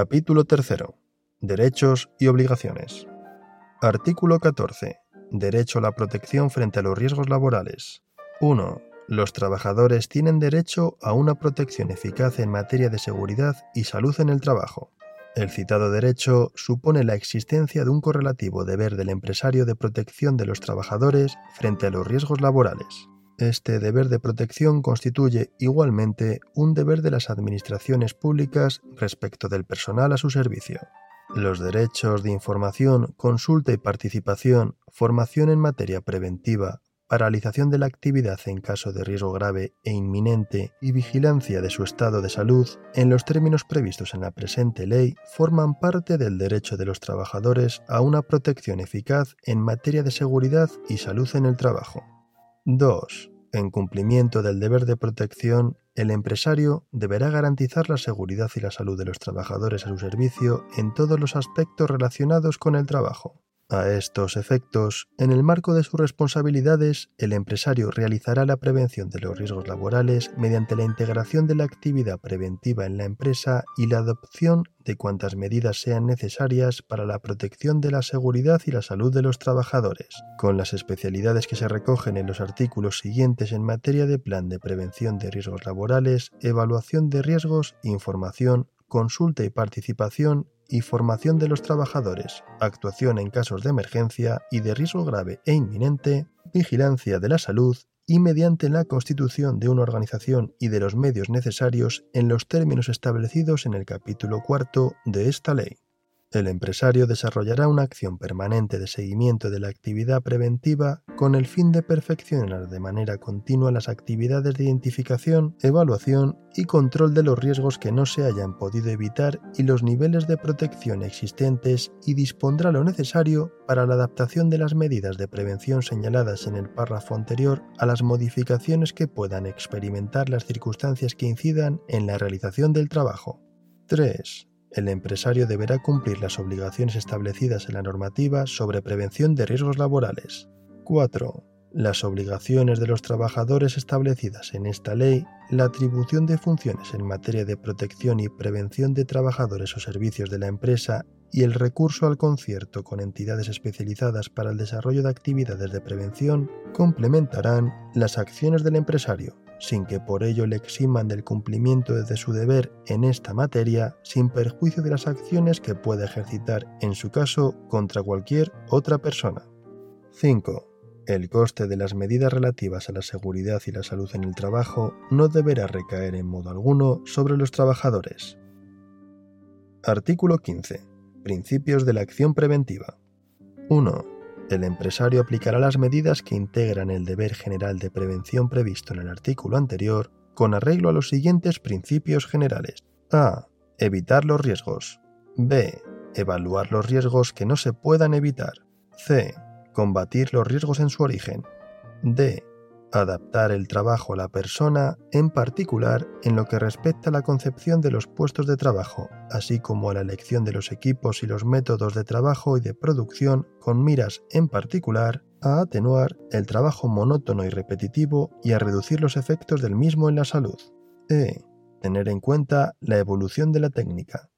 Capítulo 3. Derechos y obligaciones. Artículo 14. Derecho a la protección frente a los riesgos laborales. 1. Los trabajadores tienen derecho a una protección eficaz en materia de seguridad y salud en el trabajo. El citado derecho supone la existencia de un correlativo deber del empresario de protección de los trabajadores frente a los riesgos laborales. Este deber de protección constituye igualmente un deber de las administraciones públicas respecto del personal a su servicio. Los derechos de información, consulta y participación, formación en materia preventiva, paralización de la actividad en caso de riesgo grave e inminente y vigilancia de su estado de salud, en los términos previstos en la presente ley, forman parte del derecho de los trabajadores a una protección eficaz en materia de seguridad y salud en el trabajo. 2. En cumplimiento del deber de protección, el empresario deberá garantizar la seguridad y la salud de los trabajadores a su servicio en todos los aspectos relacionados con el trabajo. A estos efectos, en el marco de sus responsabilidades, el empresario realizará la prevención de los riesgos laborales mediante la integración de la actividad preventiva en la empresa y la adopción de cuantas medidas sean necesarias para la protección de la seguridad y la salud de los trabajadores, con las especialidades que se recogen en los artículos siguientes en materia de plan de prevención de riesgos laborales, evaluación de riesgos, información, consulta y participación y formación de los trabajadores, actuación en casos de emergencia y de riesgo grave e inminente, vigilancia de la salud y mediante la constitución de una organización y de los medios necesarios en los términos establecidos en el capítulo cuarto de esta ley. El empresario desarrollará una acción permanente de seguimiento de la actividad preventiva con el fin de perfeccionar de manera continua las actividades de identificación, evaluación y control de los riesgos que no se hayan podido evitar y los niveles de protección existentes y dispondrá lo necesario para la adaptación de las medidas de prevención señaladas en el párrafo anterior a las modificaciones que puedan experimentar las circunstancias que incidan en la realización del trabajo. 3 el empresario deberá cumplir las obligaciones establecidas en la normativa sobre prevención de riesgos laborales. 4. Las obligaciones de los trabajadores establecidas en esta ley, la atribución de funciones en materia de protección y prevención de trabajadores o servicios de la empresa y el recurso al concierto con entidades especializadas para el desarrollo de actividades de prevención complementarán las acciones del empresario, sin que por ello le eximan del cumplimiento de su deber en esta materia, sin perjuicio de las acciones que pueda ejercitar en su caso contra cualquier otra persona. 5. El coste de las medidas relativas a la seguridad y la salud en el trabajo no deberá recaer en modo alguno sobre los trabajadores. Artículo 15. Principios de la acción preventiva. 1 el empresario aplicará las medidas que integran el deber general de prevención previsto en el artículo anterior con arreglo a los siguientes principios generales. A. Evitar los riesgos. B. Evaluar los riesgos que no se puedan evitar. C. Combatir los riesgos en su origen. D adaptar el trabajo a la persona, en particular en lo que respecta a la concepción de los puestos de trabajo, así como a la elección de los equipos y los métodos de trabajo y de producción, con miras en particular a atenuar el trabajo monótono y repetitivo y a reducir los efectos del mismo en la salud. E. Tener en cuenta la evolución de la técnica.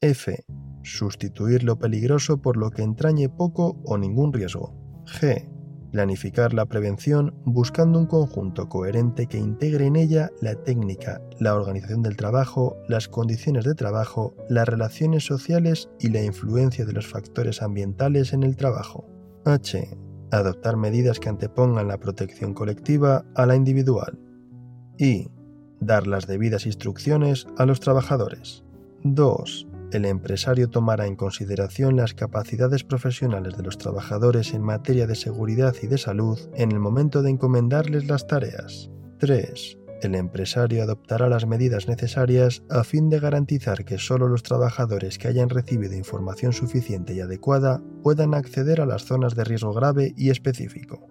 F. Sustituir lo peligroso por lo que entrañe poco o ningún riesgo. G Planificar la prevención buscando un conjunto coherente que integre en ella la técnica, la organización del trabajo, las condiciones de trabajo, las relaciones sociales y la influencia de los factores ambientales en el trabajo. H. Adoptar medidas que antepongan la protección colectiva a la individual. I. Dar las debidas instrucciones a los trabajadores. 2 el empresario tomará en consideración las capacidades profesionales de los trabajadores en materia de seguridad y de salud en el momento de encomendarles las tareas. 3. El empresario adoptará las medidas necesarias a fin de garantizar que solo los trabajadores que hayan recibido información suficiente y adecuada puedan acceder a las zonas de riesgo grave y específico.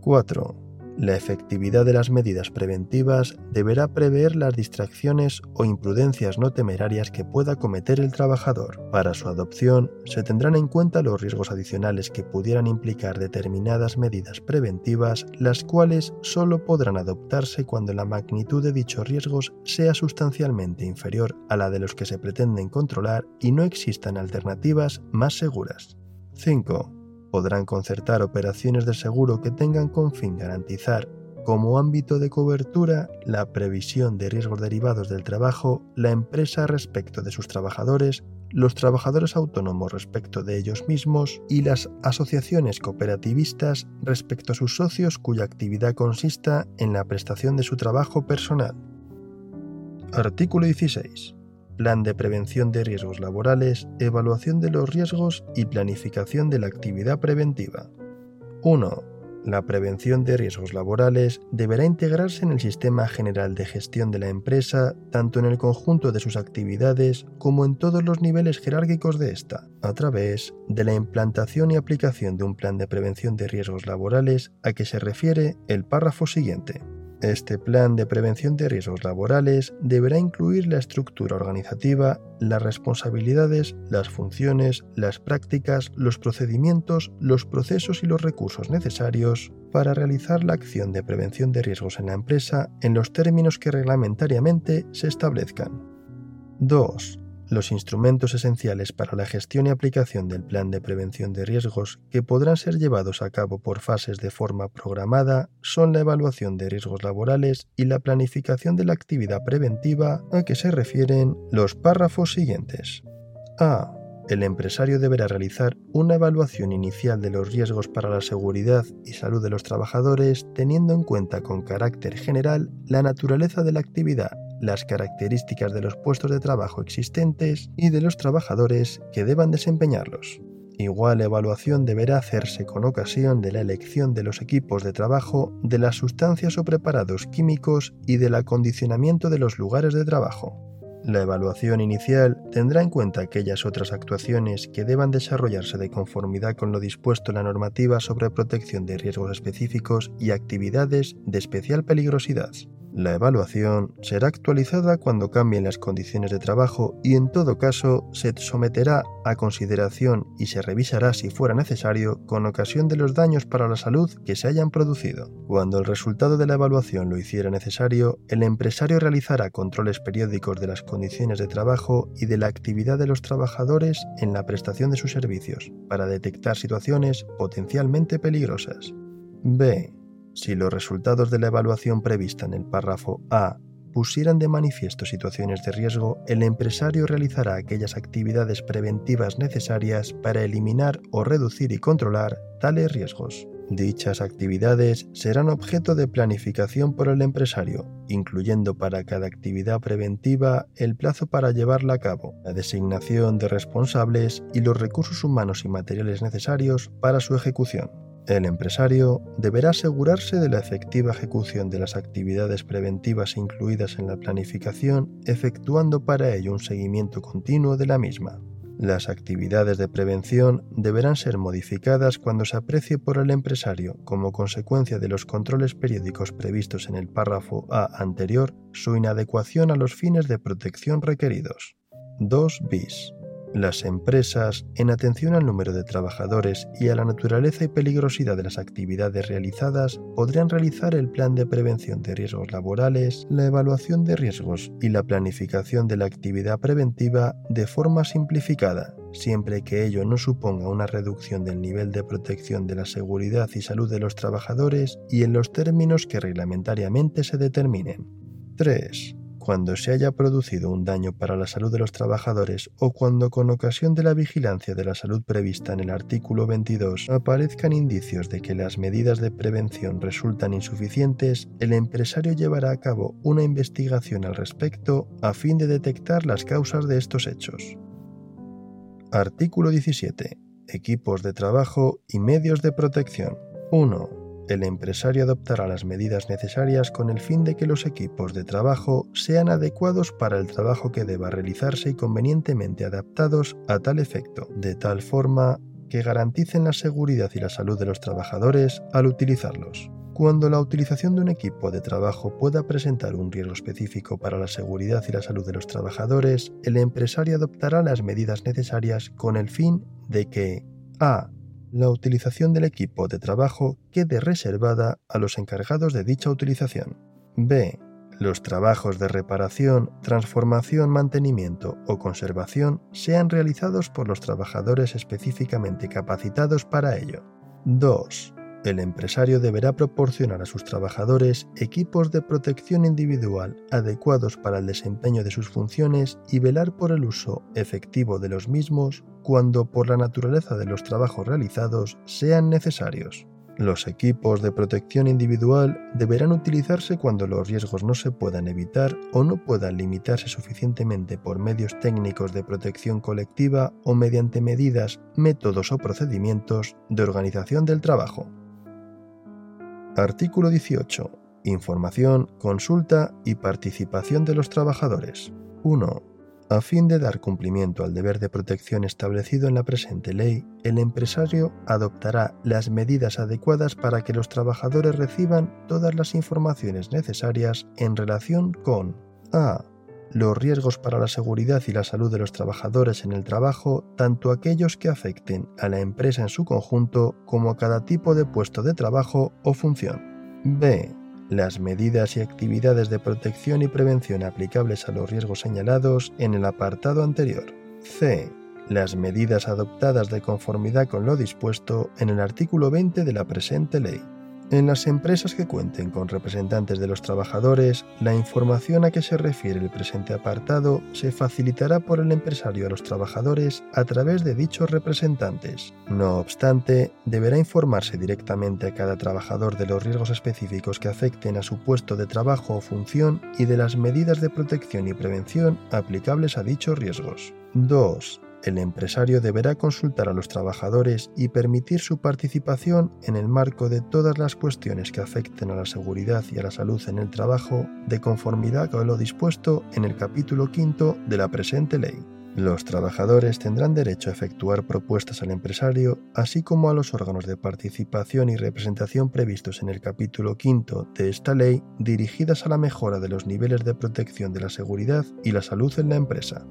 4 La efectividad de las medidas preventivas deberá prever las distracciones o imprudencias no temerarias que pueda cometer el trabajador. Para su adopción se tendrán en cuenta los riesgos adicionales que pudieran implicar determinadas medidas preventivas, las cuales solo podrán adoptarse cuando la magnitud de dichos riesgos sea sustancialmente inferior a la de los que se pretenden controlar y no existan alternativas más seguras. 5 podrán concertar operaciones de seguro que tengan con fin garantizar como ámbito de cobertura la previsión de riesgos derivados del trabajo, la empresa respecto de sus trabajadores, los trabajadores autónomos respecto de ellos mismos y las asociaciones cooperativistas respecto a sus socios cuya actividad consista en la prestación de su trabajo personal. Artículo 16. Plan de prevención de riesgos laborales, evaluación de los riesgos y planificación de la actividad preventiva. 1. La prevención de riesgos laborales deberá integrarse en el sistema general de gestión de la empresa, tanto en el conjunto de sus actividades como en todos los niveles jerárquicos de esta, a través de la implantación y aplicación de un plan de prevención de riesgos laborales a que se refiere el párrafo siguiente. Este plan de prevención de riesgos laborales deberá incluir la estructura organizativa, las responsabilidades, las funciones, las prácticas, los procedimientos, los procesos y los recursos necesarios para realizar la acción de prevención de riesgos en la empresa en los términos que reglamentariamente se establezcan. 2 los instrumentos esenciales para la gestión y aplicación del plan de prevención de riesgos que podrán ser llevados a cabo por fases de forma programada son la evaluación de riesgos laborales y la planificación de la actividad preventiva a que se refieren los párrafos siguientes. A. El empresario deberá realizar una evaluación inicial de los riesgos para la seguridad y salud de los trabajadores teniendo en cuenta con carácter general la naturaleza de la actividad las características de los puestos de trabajo existentes y de los trabajadores que deban desempeñarlos. Igual evaluación deberá hacerse con ocasión de la elección de los equipos de trabajo, de las sustancias o preparados químicos y del acondicionamiento de los lugares de trabajo. La evaluación inicial tendrá en cuenta aquellas otras actuaciones que deban desarrollarse de conformidad con lo dispuesto en la normativa sobre protección de riesgos específicos y actividades de especial peligrosidad. La evaluación será actualizada cuando cambien las condiciones de trabajo y en todo caso se someterá a consideración y se revisará si fuera necesario con ocasión de los daños para la salud que se hayan producido. Cuando el resultado de la evaluación lo hiciera necesario, el empresario realizará controles periódicos de las condiciones de trabajo y de la actividad de los trabajadores en la prestación de sus servicios para detectar situaciones potencialmente peligrosas. B. Si los resultados de la evaluación prevista en el párrafo A pusieran de manifiesto situaciones de riesgo, el empresario realizará aquellas actividades preventivas necesarias para eliminar o reducir y controlar tales riesgos. Dichas actividades serán objeto de planificación por el empresario, incluyendo para cada actividad preventiva el plazo para llevarla a cabo, la designación de responsables y los recursos humanos y materiales necesarios para su ejecución. El empresario deberá asegurarse de la efectiva ejecución de las actividades preventivas incluidas en la planificación, efectuando para ello un seguimiento continuo de la misma. Las actividades de prevención deberán ser modificadas cuando se aprecie por el empresario, como consecuencia de los controles periódicos previstos en el párrafo A anterior, su inadecuación a los fines de protección requeridos. 2 bis. Las empresas, en atención al número de trabajadores y a la naturaleza y peligrosidad de las actividades realizadas, podrían realizar el plan de prevención de riesgos laborales, la evaluación de riesgos y la planificación de la actividad preventiva de forma simplificada, siempre que ello no suponga una reducción del nivel de protección de la seguridad y salud de los trabajadores y en los términos que reglamentariamente se determinen. 3 cuando se haya producido un daño para la salud de los trabajadores o cuando con ocasión de la vigilancia de la salud prevista en el artículo 22 aparezcan indicios de que las medidas de prevención resultan insuficientes, el empresario llevará a cabo una investigación al respecto a fin de detectar las causas de estos hechos. Artículo 17. Equipos de trabajo y medios de protección. 1 el empresario adoptará las medidas necesarias con el fin de que los equipos de trabajo sean adecuados para el trabajo que deba realizarse y convenientemente adaptados a tal efecto, de tal forma que garanticen la seguridad y la salud de los trabajadores al utilizarlos. Cuando la utilización de un equipo de trabajo pueda presentar un riesgo específico para la seguridad y la salud de los trabajadores, el empresario adoptará las medidas necesarias con el fin de que a. La utilización del equipo de trabajo quede reservada a los encargados de dicha utilización. b. Los trabajos de reparación, transformación, mantenimiento o conservación sean realizados por los trabajadores específicamente capacitados para ello. 2 el empresario deberá proporcionar a sus trabajadores equipos de protección individual adecuados para el desempeño de sus funciones y velar por el uso efectivo de los mismos cuando por la naturaleza de los trabajos realizados sean necesarios. Los equipos de protección individual deberán utilizarse cuando los riesgos no se puedan evitar o no puedan limitarse suficientemente por medios técnicos de protección colectiva o mediante medidas, métodos o procedimientos de organización del trabajo. Artículo 18. Información, consulta y participación de los trabajadores. 1. A fin de dar cumplimiento al deber de protección establecido en la presente ley, el empresario adoptará las medidas adecuadas para que los trabajadores reciban todas las informaciones necesarias en relación con a los riesgos para la seguridad y la salud de los trabajadores en el trabajo, tanto aquellos que afecten a la empresa en su conjunto como a cada tipo de puesto de trabajo o función. B. Las medidas y actividades de protección y prevención aplicables a los riesgos señalados en el apartado anterior. C. Las medidas adoptadas de conformidad con lo dispuesto en el artículo 20 de la presente ley. En las empresas que cuenten con representantes de los trabajadores, la información a que se refiere el presente apartado se facilitará por el empresario a los trabajadores a través de dichos representantes. No obstante, deberá informarse directamente a cada trabajador de los riesgos específicos que afecten a su puesto de trabajo o función y de las medidas de protección y prevención aplicables a dichos riesgos. 2 el empresario deberá consultar a los trabajadores y permitir su participación en el marco de todas las cuestiones que afecten a la seguridad y a la salud en el trabajo, de conformidad con lo dispuesto en el capítulo quinto de la presente ley. Los trabajadores tendrán derecho a efectuar propuestas al empresario, así como a los órganos de participación y representación previstos en el capítulo quinto de esta ley, dirigidas a la mejora de los niveles de protección de la seguridad y la salud en la empresa.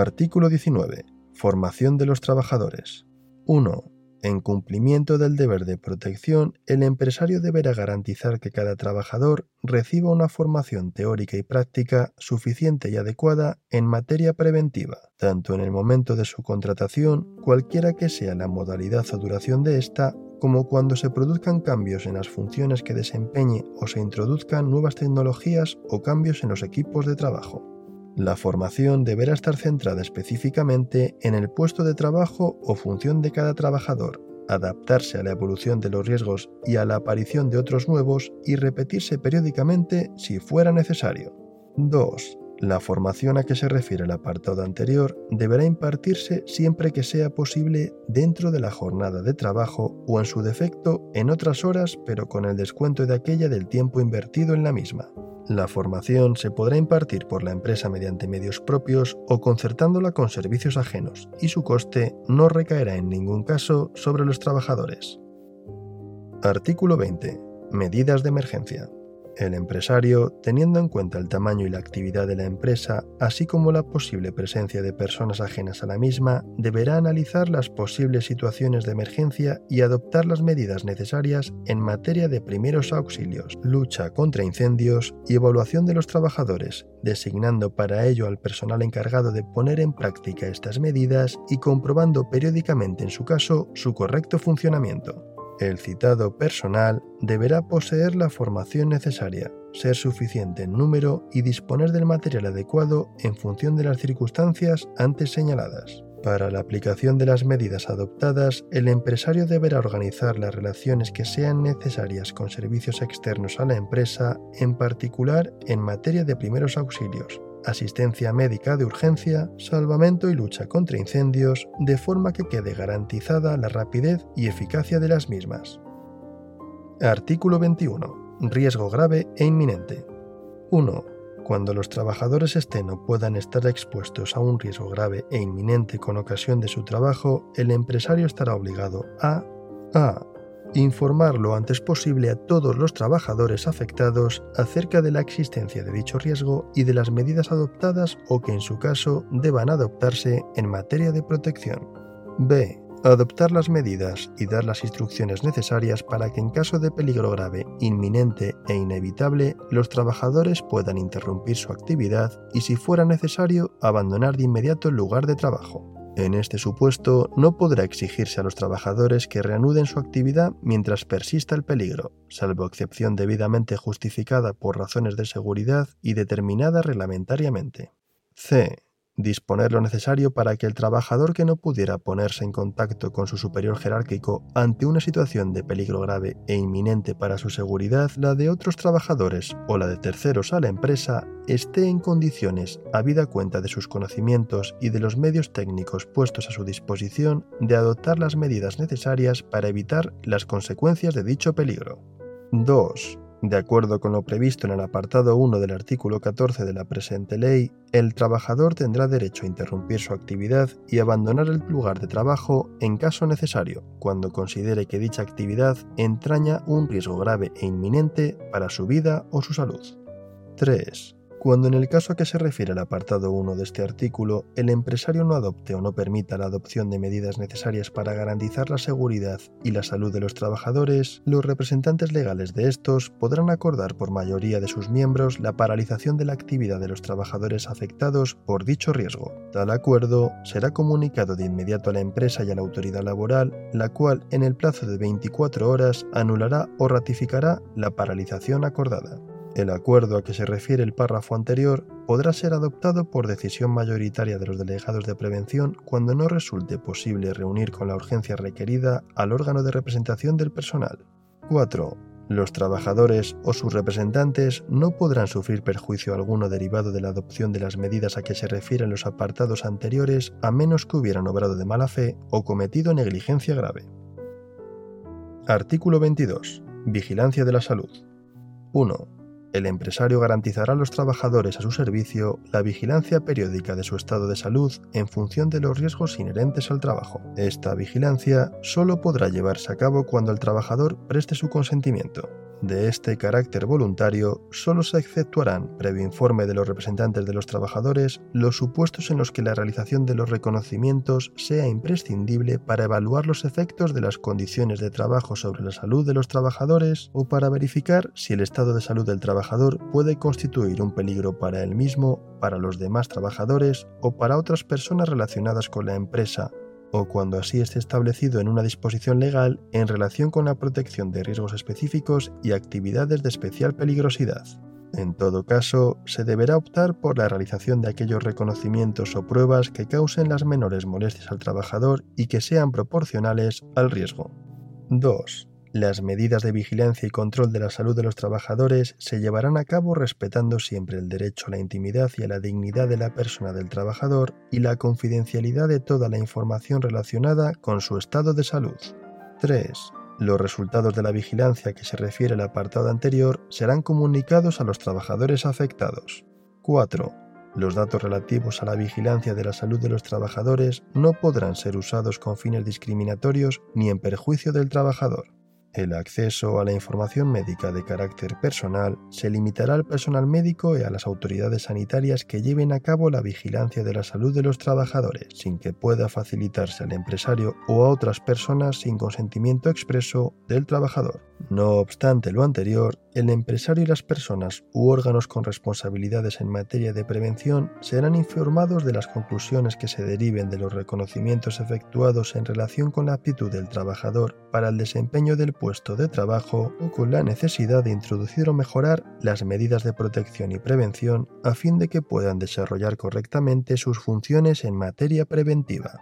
Artículo 19. Formación de los trabajadores. 1. En cumplimiento del deber de protección, el empresario deberá garantizar que cada trabajador reciba una formación teórica y práctica suficiente y adecuada en materia preventiva, tanto en el momento de su contratación, cualquiera que sea la modalidad o duración de esta, como cuando se produzcan cambios en las funciones que desempeñe o se introduzcan nuevas tecnologías o cambios en los equipos de trabajo. La formación deberá estar centrada específicamente en el puesto de trabajo o función de cada trabajador, adaptarse a la evolución de los riesgos y a la aparición de otros nuevos y repetirse periódicamente si fuera necesario. 2. La formación a que se refiere el apartado anterior deberá impartirse siempre que sea posible dentro de la jornada de trabajo o en su defecto en otras horas pero con el descuento de aquella del tiempo invertido en la misma. La formación se podrá impartir por la empresa mediante medios propios o concertándola con servicios ajenos y su coste no recaerá en ningún caso sobre los trabajadores. Artículo 20. Medidas de emergencia. El empresario, teniendo en cuenta el tamaño y la actividad de la empresa, así como la posible presencia de personas ajenas a la misma, deberá analizar las posibles situaciones de emergencia y adoptar las medidas necesarias en materia de primeros auxilios, lucha contra incendios y evaluación de los trabajadores, designando para ello al personal encargado de poner en práctica estas medidas y comprobando periódicamente en su caso su correcto funcionamiento. El citado personal deberá poseer la formación necesaria, ser suficiente en número y disponer del material adecuado en función de las circunstancias antes señaladas. Para la aplicación de las medidas adoptadas, el empresario deberá organizar las relaciones que sean necesarias con servicios externos a la empresa, en particular en materia de primeros auxilios, asistencia médica de urgencia, salvamento y lucha contra incendios, de forma que quede garantizada la rapidez y eficacia de las mismas. Artículo 21. Riesgo grave e inminente. 1. Cuando los trabajadores estén o puedan estar expuestos a un riesgo grave e inminente con ocasión de su trabajo, el empresario estará obligado a a informar lo antes posible a todos los trabajadores afectados acerca de la existencia de dicho riesgo y de las medidas adoptadas o que en su caso deban adoptarse en materia de protección. B. Adoptar las medidas y dar las instrucciones necesarias para que en caso de peligro grave, inminente e inevitable, los trabajadores puedan interrumpir su actividad y si fuera necesario abandonar de inmediato el lugar de trabajo. En este supuesto, no podrá exigirse a los trabajadores que reanuden su actividad mientras persista el peligro, salvo excepción debidamente justificada por razones de seguridad y determinada reglamentariamente. C disponer lo necesario para que el trabajador que no pudiera ponerse en contacto con su superior jerárquico ante una situación de peligro grave e inminente para su seguridad, la de otros trabajadores o la de terceros a la empresa, esté en condiciones, habida cuenta de sus conocimientos y de los medios técnicos puestos a su disposición, de adoptar las medidas necesarias para evitar las consecuencias de dicho peligro. 2. De acuerdo con lo previsto en el apartado 1 del artículo 14 de la presente ley, el trabajador tendrá derecho a interrumpir su actividad y abandonar el lugar de trabajo en caso necesario, cuando considere que dicha actividad entraña un riesgo grave e inminente para su vida o su salud. 3. Cuando en el caso a que se refiere el apartado 1 de este artículo, el empresario no adopte o no permita la adopción de medidas necesarias para garantizar la seguridad y la salud de los trabajadores, los representantes legales de estos podrán acordar por mayoría de sus miembros la paralización de la actividad de los trabajadores afectados por dicho riesgo. Tal acuerdo será comunicado de inmediato a la empresa y a la autoridad laboral, la cual en el plazo de 24 horas anulará o ratificará la paralización acordada. El acuerdo a que se refiere el párrafo anterior podrá ser adoptado por decisión mayoritaria de los delegados de prevención cuando no resulte posible reunir con la urgencia requerida al órgano de representación del personal. 4. Los trabajadores o sus representantes no podrán sufrir perjuicio alguno derivado de la adopción de las medidas a que se refieren los apartados anteriores a menos que hubieran obrado de mala fe o cometido negligencia grave. Artículo 22. Vigilancia de la salud. 1 el empresario garantizará a los trabajadores a su servicio la vigilancia periódica de su estado de salud en función de los riesgos inherentes al trabajo. Esta vigilancia solo podrá llevarse a cabo cuando el trabajador preste su consentimiento. De este carácter voluntario, solo se exceptuarán, previo informe de los representantes de los trabajadores, los supuestos en los que la realización de los reconocimientos sea imprescindible para evaluar los efectos de las condiciones de trabajo sobre la salud de los trabajadores o para verificar si el estado de salud del trabajador puede constituir un peligro para él mismo, para los demás trabajadores o para otras personas relacionadas con la empresa o cuando así esté establecido en una disposición legal en relación con la protección de riesgos específicos y actividades de especial peligrosidad. En todo caso, se deberá optar por la realización de aquellos reconocimientos o pruebas que causen las menores molestias al trabajador y que sean proporcionales al riesgo. 2. Las medidas de vigilancia y control de la salud de los trabajadores se llevarán a cabo respetando siempre el derecho a la intimidad y a la dignidad de la persona del trabajador y la confidencialidad de toda la información relacionada con su estado de salud. 3. Los resultados de la vigilancia que se refiere al apartado anterior serán comunicados a los trabajadores afectados. 4. Los datos relativos a la vigilancia de la salud de los trabajadores no podrán ser usados con fines discriminatorios ni en perjuicio del trabajador. El acceso a la información médica de carácter personal se limitará al personal médico y a las autoridades sanitarias que lleven a cabo la vigilancia de la salud de los trabajadores, sin que pueda facilitarse al empresario o a otras personas sin consentimiento expreso del trabajador. No obstante lo anterior, el empresario y las personas u órganos con responsabilidades en materia de prevención serán informados de las conclusiones que se deriven de los reconocimientos efectuados en relación con la aptitud del trabajador para el desempeño del puesto de trabajo o con la necesidad de introducir o mejorar las medidas de protección y prevención a fin de que puedan desarrollar correctamente sus funciones en materia preventiva.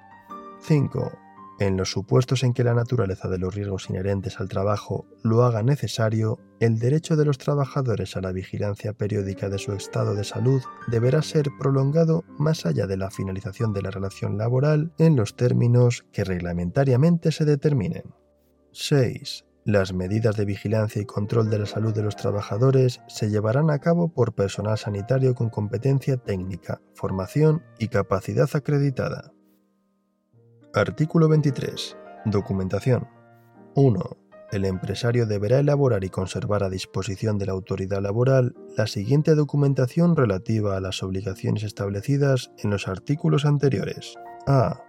5. En los supuestos en que la naturaleza de los riesgos inherentes al trabajo lo haga necesario, el derecho de los trabajadores a la vigilancia periódica de su estado de salud deberá ser prolongado más allá de la finalización de la relación laboral en los términos que reglamentariamente se determinen. 6. Las medidas de vigilancia y control de la salud de los trabajadores se llevarán a cabo por personal sanitario con competencia técnica, formación y capacidad acreditada. Artículo 23. Documentación. 1. el empresario deberá elaborar y conservar a disposición de la autoridad laboral la siguiente documentación relativa a las obligaciones establecidas en los artículos anteriores. A.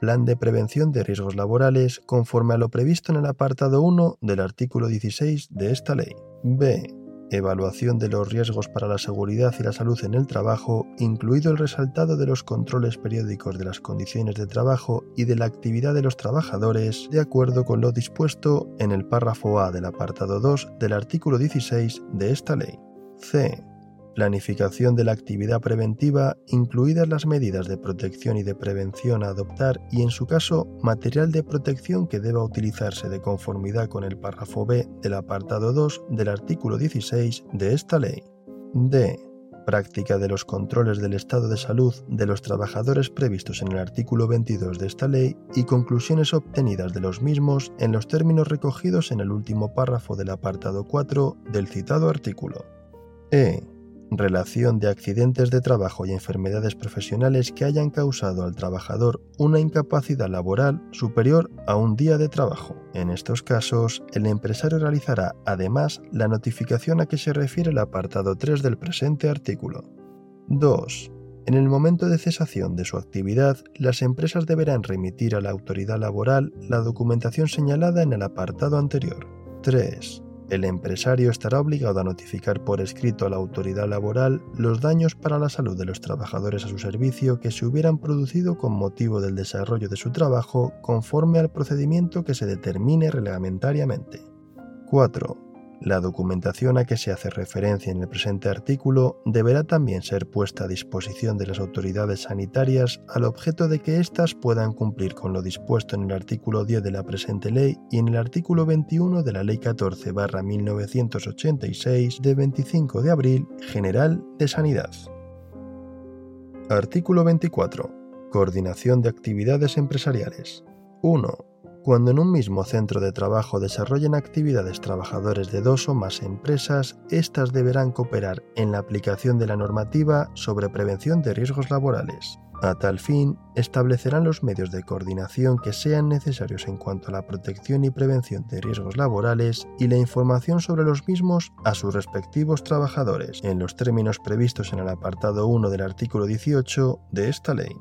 Plan de prevención de riesgos laborales conforme a lo previsto en el apartado 1 del artículo 16 de esta ley. B evaluación de los riesgos para la seguridad y la salud en el trabajo, incluido el resaltado de los controles periódicos de las condiciones de trabajo y de la actividad de los trabajadores, de acuerdo con lo dispuesto en el párrafo A del apartado 2 del artículo 16 de esta ley. C planificación de la actividad preventiva, incluidas las medidas de protección y de prevención a adoptar y, en su caso, material de protección que deba utilizarse de conformidad con el párrafo B del apartado 2 del artículo 16 de esta ley. D. Práctica de los controles del estado de salud de los trabajadores previstos en el artículo 22 de esta ley y conclusiones obtenidas de los mismos en los términos recogidos en el último párrafo del apartado 4 del citado artículo. E relación de accidentes de trabajo y enfermedades profesionales que hayan causado al trabajador una incapacidad laboral superior a un día de trabajo. En estos casos, el empresario realizará además la notificación a que se refiere el apartado 3 del presente artículo. 2. En el momento de cesación de su actividad, las empresas deberán remitir a la autoridad laboral la documentación señalada en el apartado anterior. 3 el empresario estará obligado a notificar por escrito a la autoridad laboral los daños para la salud de los trabajadores a su servicio que se hubieran producido con motivo del desarrollo de su trabajo conforme al procedimiento que se determine reglamentariamente. 4. La documentación a que se hace referencia en el presente artículo deberá también ser puesta a disposición de las autoridades sanitarias al objeto de que éstas puedan cumplir con lo dispuesto en el artículo 10 de la presente ley y en el artículo 21 de la Ley 14-1986 de 25 de abril General de Sanidad. Artículo 24. Coordinación de actividades empresariales. 1 cuando en un mismo centro de trabajo desarrollen actividades trabajadores de dos o más empresas, éstas deberán cooperar en la aplicación de la normativa sobre prevención de riesgos laborales. A tal fin, establecerán los medios de coordinación que sean necesarios en cuanto a la protección y prevención de riesgos laborales y la información sobre los mismos a sus respectivos trabajadores, en los términos previstos en el apartado 1 del artículo 18 de esta ley.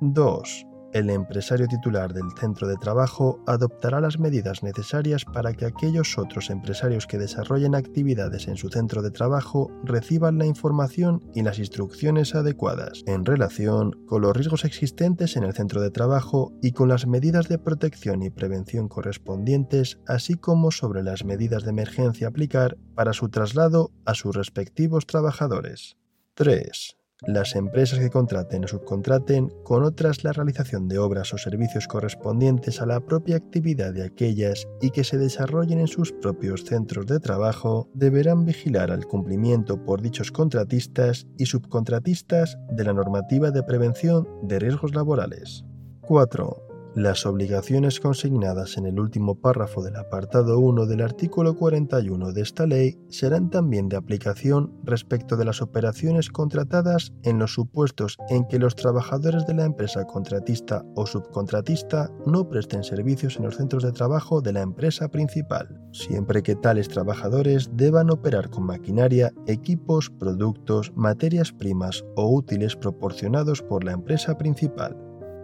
2 el empresario titular del centro de trabajo adoptará las medidas necesarias para que aquellos otros empresarios que desarrollen actividades en su centro de trabajo reciban la información y las instrucciones adecuadas en relación con los riesgos existentes en el centro de trabajo y con las medidas de protección y prevención correspondientes, así como sobre las medidas de emergencia a aplicar para su traslado a sus respectivos trabajadores. 3 las empresas que contraten o subcontraten con otras la realización de obras o servicios correspondientes a la propia actividad de aquellas y que se desarrollen en sus propios centros de trabajo deberán vigilar al cumplimiento por dichos contratistas y subcontratistas de la normativa de prevención de riesgos laborales. 4. Las obligaciones consignadas en el último párrafo del apartado 1 del artículo 41 de esta ley serán también de aplicación respecto de las operaciones contratadas en los supuestos en que los trabajadores de la empresa contratista o subcontratista no presten servicios en los centros de trabajo de la empresa principal, siempre que tales trabajadores deban operar con maquinaria, equipos, productos, materias primas o útiles proporcionados por la empresa principal.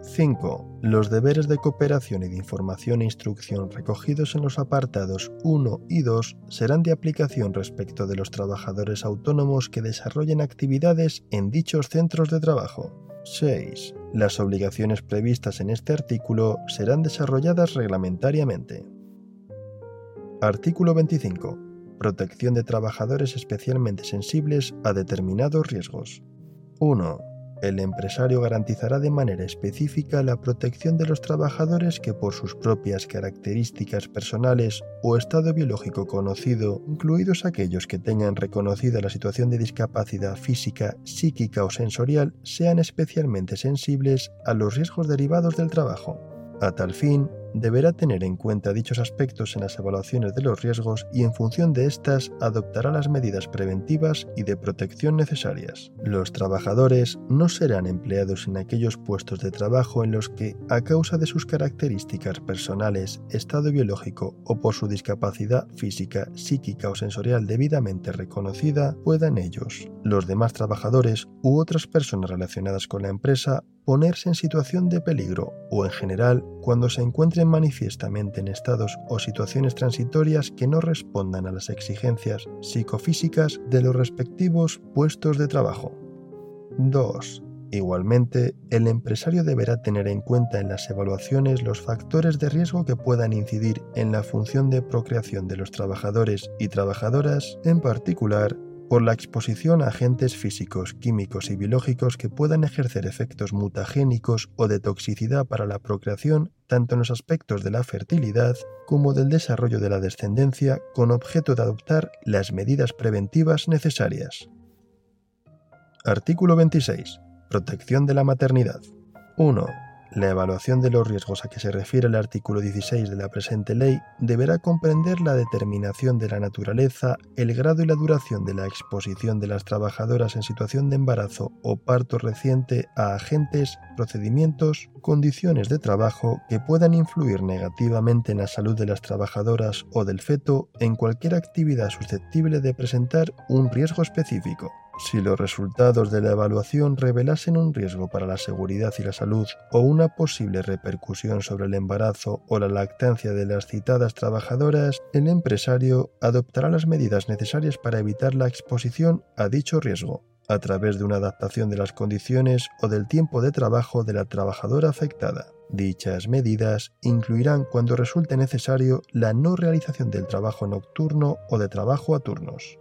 5. Los deberes de cooperación y de información e instrucción recogidos en los apartados 1 y 2 serán de aplicación respecto de los trabajadores autónomos que desarrollen actividades en dichos centros de trabajo. 6. Las obligaciones previstas en este artículo serán desarrolladas reglamentariamente. Artículo 25. Protección de trabajadores especialmente sensibles a determinados riesgos. 1 el empresario garantizará de manera específica la protección de los trabajadores que por sus propias características personales o estado biológico conocido, incluidos aquellos que tengan reconocida la situación de discapacidad física, psíquica o sensorial, sean especialmente sensibles a los riesgos derivados del trabajo. A tal fin, deberá tener en cuenta dichos aspectos en las evaluaciones de los riesgos y en función de estas adoptará las medidas preventivas y de protección necesarias. Los trabajadores no serán empleados en aquellos puestos de trabajo en los que, a causa de sus características personales, estado biológico o por su discapacidad física, psíquica o sensorial debidamente reconocida, puedan ellos, los demás trabajadores u otras personas relacionadas con la empresa ponerse en situación de peligro o en general cuando se encuentren manifiestamente en estados o situaciones transitorias que no respondan a las exigencias psicofísicas de los respectivos puestos de trabajo. 2. Igualmente, el empresario deberá tener en cuenta en las evaluaciones los factores de riesgo que puedan incidir en la función de procreación de los trabajadores y trabajadoras, en particular por la exposición a agentes físicos, químicos y biológicos que puedan ejercer efectos mutagénicos o de toxicidad para la procreación, tanto en los aspectos de la fertilidad como del desarrollo de la descendencia, con objeto de adoptar las medidas preventivas necesarias. Artículo 26. Protección de la maternidad. 1. La evaluación de los riesgos a que se refiere el artículo 16 de la presente ley deberá comprender la determinación de la naturaleza, el grado y la duración de la exposición de las trabajadoras en situación de embarazo o parto reciente a agentes, procedimientos, condiciones de trabajo que puedan influir negativamente en la salud de las trabajadoras o del feto en cualquier actividad susceptible de presentar un riesgo específico. Si los resultados de la evaluación revelasen un riesgo para la seguridad y la salud o una posible repercusión sobre el embarazo o la lactancia de las citadas trabajadoras, el empresario adoptará las medidas necesarias para evitar la exposición a dicho riesgo, a través de una adaptación de las condiciones o del tiempo de trabajo de la trabajadora afectada. Dichas medidas incluirán cuando resulte necesario la no realización del trabajo nocturno o de trabajo a turnos.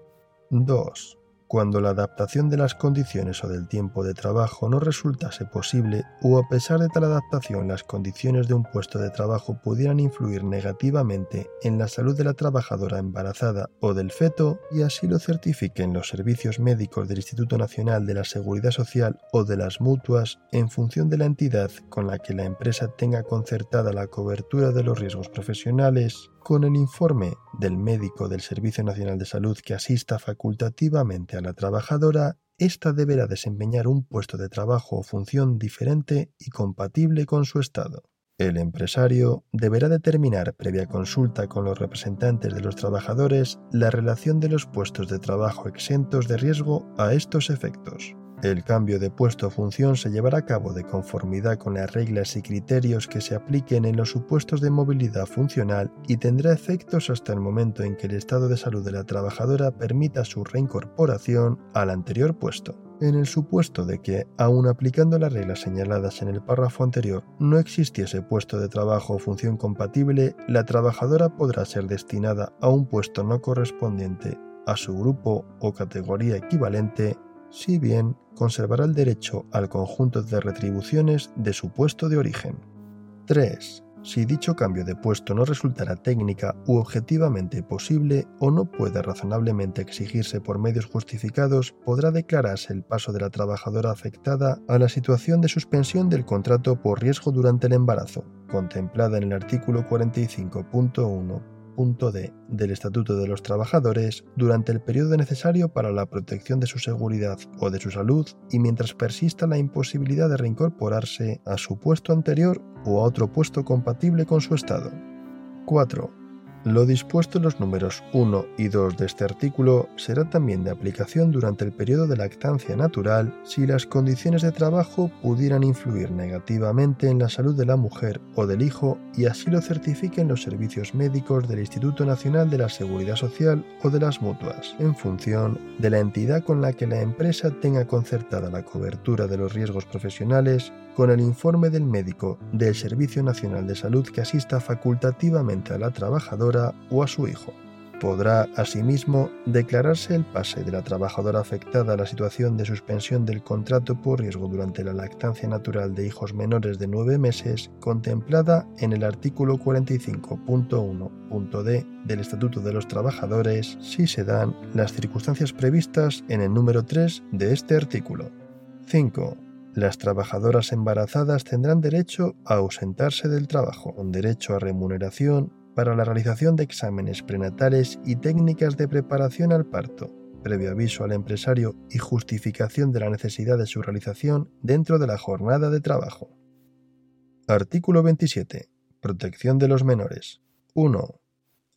2 cuando la adaptación de las condiciones o del tiempo de trabajo no resultase posible o a pesar de tal adaptación las condiciones de un puesto de trabajo pudieran influir negativamente en la salud de la trabajadora embarazada o del feto y así lo certifiquen los servicios médicos del Instituto Nacional de la Seguridad Social o de las mutuas en función de la entidad con la que la empresa tenga concertada la cobertura de los riesgos profesionales, con el informe del médico del Servicio Nacional de Salud que asista facultativamente a la trabajadora, ésta deberá desempeñar un puesto de trabajo o función diferente y compatible con su estado. El empresario deberá determinar, previa consulta con los representantes de los trabajadores, la relación de los puestos de trabajo exentos de riesgo a estos efectos. El cambio de puesto o función se llevará a cabo de conformidad con las reglas y criterios que se apliquen en los supuestos de movilidad funcional y tendrá efectos hasta el momento en que el estado de salud de la trabajadora permita su reincorporación al anterior puesto. En el supuesto de que, aun aplicando las reglas señaladas en el párrafo anterior, no existiese puesto de trabajo o función compatible, la trabajadora podrá ser destinada a un puesto no correspondiente a su grupo o categoría equivalente si bien conservará el derecho al conjunto de retribuciones de su puesto de origen. 3. Si dicho cambio de puesto no resultará técnica u objetivamente posible o no puede razonablemente exigirse por medios justificados, podrá declararse el paso de la trabajadora afectada a la situación de suspensión del contrato por riesgo durante el embarazo, contemplada en el artículo 45.1 D del Estatuto de los Trabajadores durante el periodo necesario para la protección de su seguridad o de su salud y mientras persista la imposibilidad de reincorporarse a su puesto anterior o a otro puesto compatible con su estado. 4. Lo dispuesto en los números 1 y 2 de este artículo será también de aplicación durante el periodo de lactancia natural si las condiciones de trabajo pudieran influir negativamente en la salud de la mujer o del hijo y así lo certifiquen los servicios médicos del Instituto Nacional de la Seguridad Social o de las mutuas, en función de la entidad con la que la empresa tenga concertada la cobertura de los riesgos profesionales con el informe del médico del Servicio Nacional de Salud que asista facultativamente a la trabajadora o a su hijo. Podrá, asimismo, declararse el pase de la trabajadora afectada a la situación de suspensión del contrato por riesgo durante la lactancia natural de hijos menores de nueve meses, contemplada en el artículo 45.1.d del Estatuto de los Trabajadores, si se dan las circunstancias previstas en el número 3 de este artículo. 5 Las trabajadoras embarazadas tendrán derecho a ausentarse del trabajo, con derecho a remuneración para la realización de exámenes prenatales y técnicas de preparación al parto, previo aviso al empresario y justificación de la necesidad de su realización dentro de la jornada de trabajo. Artículo 27. Protección de los menores. 1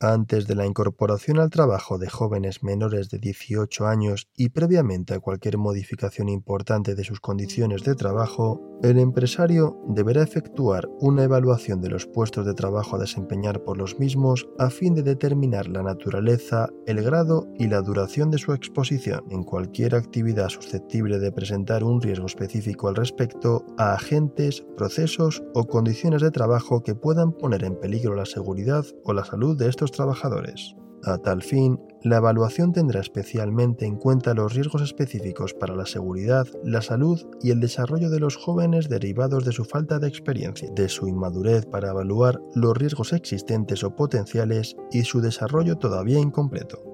antes de la incorporación al trabajo de jóvenes menores de 18 años y previamente a cualquier modificación importante de sus condiciones de trabajo, el empresario deberá efectuar una evaluación de los puestos de trabajo a desempeñar por los mismos a fin de determinar la naturaleza, el grado y la duración de su exposición. En cualquier actividad susceptible de presentar un riesgo específico al respecto a agentes, procesos o condiciones de trabajo que puedan poner en peligro la seguridad o la salud de estos trabajadores. A tal fin, la evaluación tendrá especialmente en cuenta los riesgos específicos para la seguridad, la salud y el desarrollo de los jóvenes derivados de su falta de experiencia, de su inmadurez para evaluar los riesgos existentes o potenciales y su desarrollo todavía incompleto.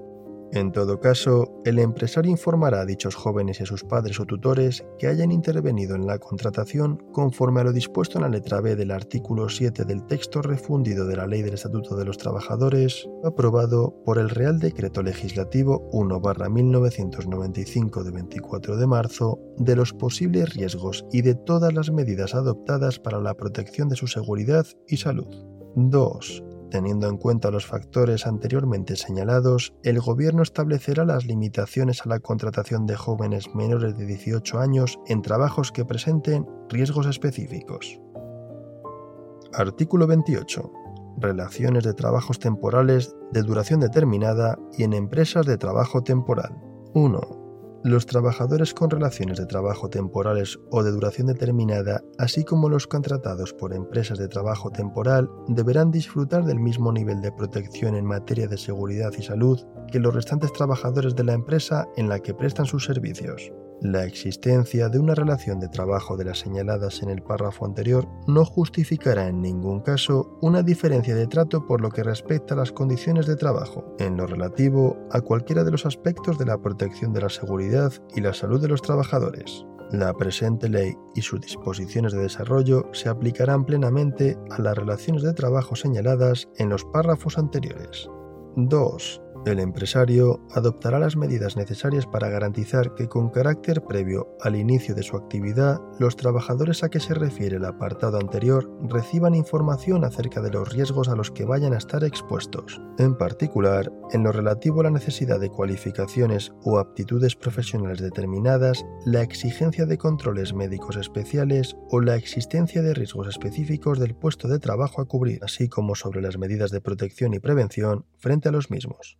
En todo caso, el empresario informará a dichos jóvenes y a sus padres o tutores que hayan intervenido en la contratación conforme a lo dispuesto en la letra B del artículo 7 del texto refundido de la Ley del Estatuto de los Trabajadores, aprobado por el Real Decreto Legislativo 1-1995 de 24 de marzo, de los posibles riesgos y de todas las medidas adoptadas para la protección de su seguridad y salud. 2. Teniendo en cuenta los factores anteriormente señalados, el Gobierno establecerá las limitaciones a la contratación de jóvenes menores de 18 años en trabajos que presenten riesgos específicos. Artículo 28. Relaciones de trabajos temporales de duración determinada y en empresas de trabajo temporal. 1. Los trabajadores con relaciones de trabajo temporales o de duración determinada, así como los contratados por empresas de trabajo temporal, deberán disfrutar del mismo nivel de protección en materia de seguridad y salud que los restantes trabajadores de la empresa en la que prestan sus servicios. La existencia de una relación de trabajo de las señaladas en el párrafo anterior no justificará en ningún caso una diferencia de trato por lo que respecta a las condiciones de trabajo, en lo relativo a cualquiera de los aspectos de la protección de la seguridad y la salud de los trabajadores. La presente ley y sus disposiciones de desarrollo se aplicarán plenamente a las relaciones de trabajo señaladas en los párrafos anteriores. 2. El empresario adoptará las medidas necesarias para garantizar que con carácter previo al inicio de su actividad, los trabajadores a que se refiere el apartado anterior reciban información acerca de los riesgos a los que vayan a estar expuestos, en particular en lo relativo a la necesidad de cualificaciones o aptitudes profesionales determinadas, la exigencia de controles médicos especiales o la existencia de riesgos específicos del puesto de trabajo a cubrir, así como sobre las medidas de protección y prevención frente a los mismos.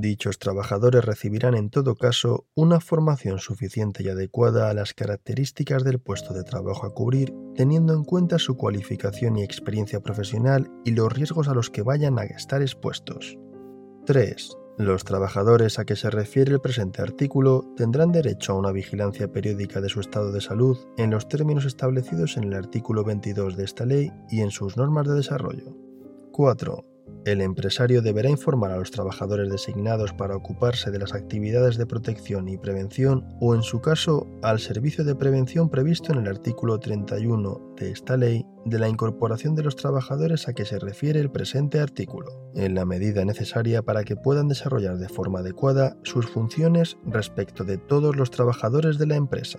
Dichos trabajadores recibirán en todo caso una formación suficiente y adecuada a las características del puesto de trabajo a cubrir, teniendo en cuenta su cualificación y experiencia profesional y los riesgos a los que vayan a estar expuestos. 3. Los trabajadores a que se refiere el presente artículo tendrán derecho a una vigilancia periódica de su estado de salud en los términos establecidos en el artículo 22 de esta ley y en sus normas de desarrollo. 4. El empresario deberá informar a los trabajadores designados para ocuparse de las actividades de protección y prevención o, en su caso, al servicio de prevención previsto en el artículo 31 de esta ley de la incorporación de los trabajadores a que se refiere el presente artículo, en la medida necesaria para que puedan desarrollar de forma adecuada sus funciones respecto de todos los trabajadores de la empresa.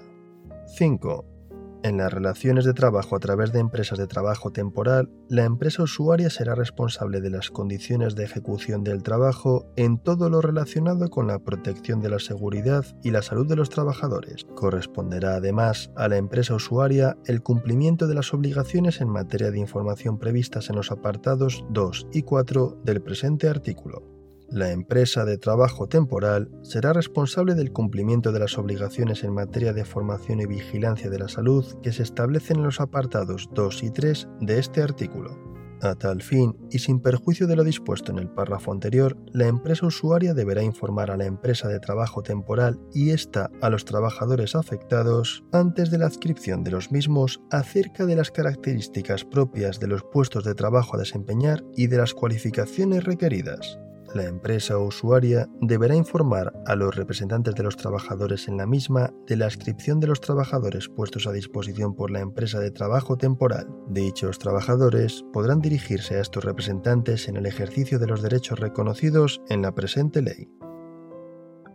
5. En las relaciones de trabajo a través de empresas de trabajo temporal, la empresa usuaria será responsable de las condiciones de ejecución del trabajo en todo lo relacionado con la protección de la seguridad y la salud de los trabajadores. Corresponderá además a la empresa usuaria el cumplimiento de las obligaciones en materia de información previstas en los apartados 2 y 4 del presente artículo. La empresa de trabajo temporal será responsable del cumplimiento de las obligaciones en materia de formación y vigilancia de la salud que se establecen en los apartados 2 y 3 de este artículo. A tal fin, y sin perjuicio de lo dispuesto en el párrafo anterior, la empresa usuaria deberá informar a la empresa de trabajo temporal y ésta a los trabajadores afectados antes de la adscripción de los mismos acerca de las características propias de los puestos de trabajo a desempeñar y de las cualificaciones requeridas. La empresa o usuaria deberá informar a los representantes de los trabajadores en la misma de la inscripción de los trabajadores puestos a disposición por la empresa de trabajo temporal. Dichos trabajadores podrán dirigirse a estos representantes en el ejercicio de los derechos reconocidos en la presente ley.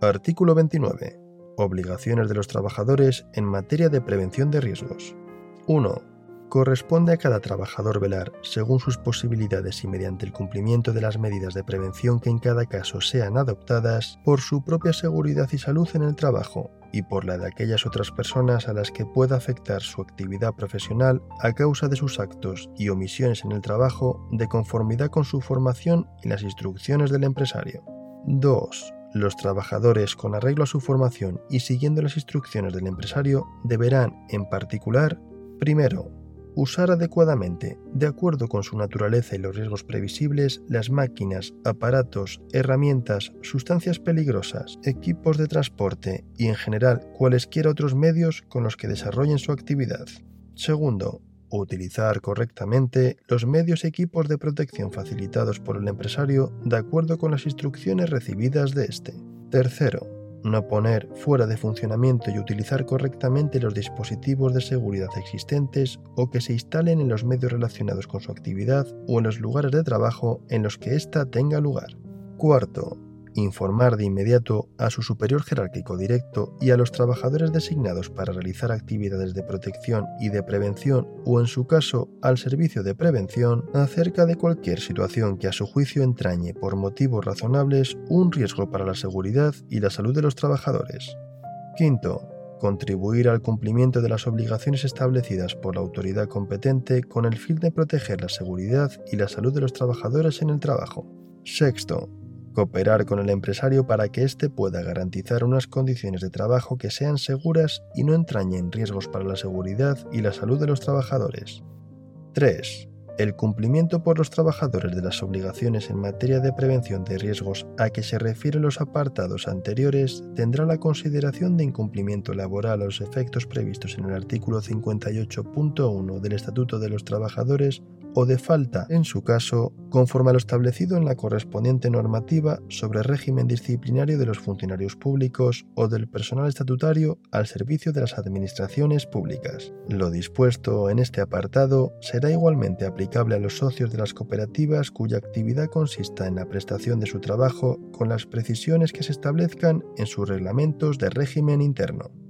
Artículo 29. Obligaciones de los trabajadores en materia de prevención de riesgos. 1 Corresponde a cada trabajador velar, según sus posibilidades y mediante el cumplimiento de las medidas de prevención que en cada caso sean adoptadas, por su propia seguridad y salud en el trabajo y por la de aquellas otras personas a las que pueda afectar su actividad profesional a causa de sus actos y omisiones en el trabajo de conformidad con su formación y las instrucciones del empresario. 2. Los trabajadores, con arreglo a su formación y siguiendo las instrucciones del empresario, deberán, en particular, primero, usar adecuadamente, de acuerdo con su naturaleza y los riesgos previsibles, las máquinas, aparatos, herramientas, sustancias peligrosas, equipos de transporte y en general cualesquiera otros medios con los que desarrollen su actividad. Segundo, utilizar correctamente los medios y equipos de protección facilitados por el empresario de acuerdo con las instrucciones recibidas de éste. Tercero, no poner fuera de funcionamiento y utilizar correctamente los dispositivos de seguridad existentes o que se instalen en los medios relacionados con su actividad o en los lugares de trabajo en los que ésta tenga lugar. Cuarto, informar de inmediato a su superior jerárquico directo y a los trabajadores designados para realizar actividades de protección y de prevención o en su caso al servicio de prevención acerca de cualquier situación que a su juicio entrañe por motivos razonables un riesgo para la seguridad y la salud de los trabajadores. Quinto, contribuir al cumplimiento de las obligaciones establecidas por la autoridad competente con el fin de proteger la seguridad y la salud de los trabajadores en el trabajo. Sexto, Cooperar con el empresario para que éste pueda garantizar unas condiciones de trabajo que sean seguras y no entrañen riesgos para la seguridad y la salud de los trabajadores. 3. El cumplimiento por los trabajadores de las obligaciones en materia de prevención de riesgos a que se refieren los apartados anteriores tendrá la consideración de incumplimiento laboral a los efectos previstos en el artículo 58.1 del Estatuto de los Trabajadores o de falta, en su caso, conforme a lo establecido en la correspondiente normativa sobre régimen disciplinario de los funcionarios públicos o del personal estatutario al servicio de las administraciones públicas. Lo dispuesto en este apartado será igualmente aplicable a los socios de las cooperativas cuya actividad consista en la prestación de su trabajo con las precisiones que se establezcan en sus reglamentos de régimen interno.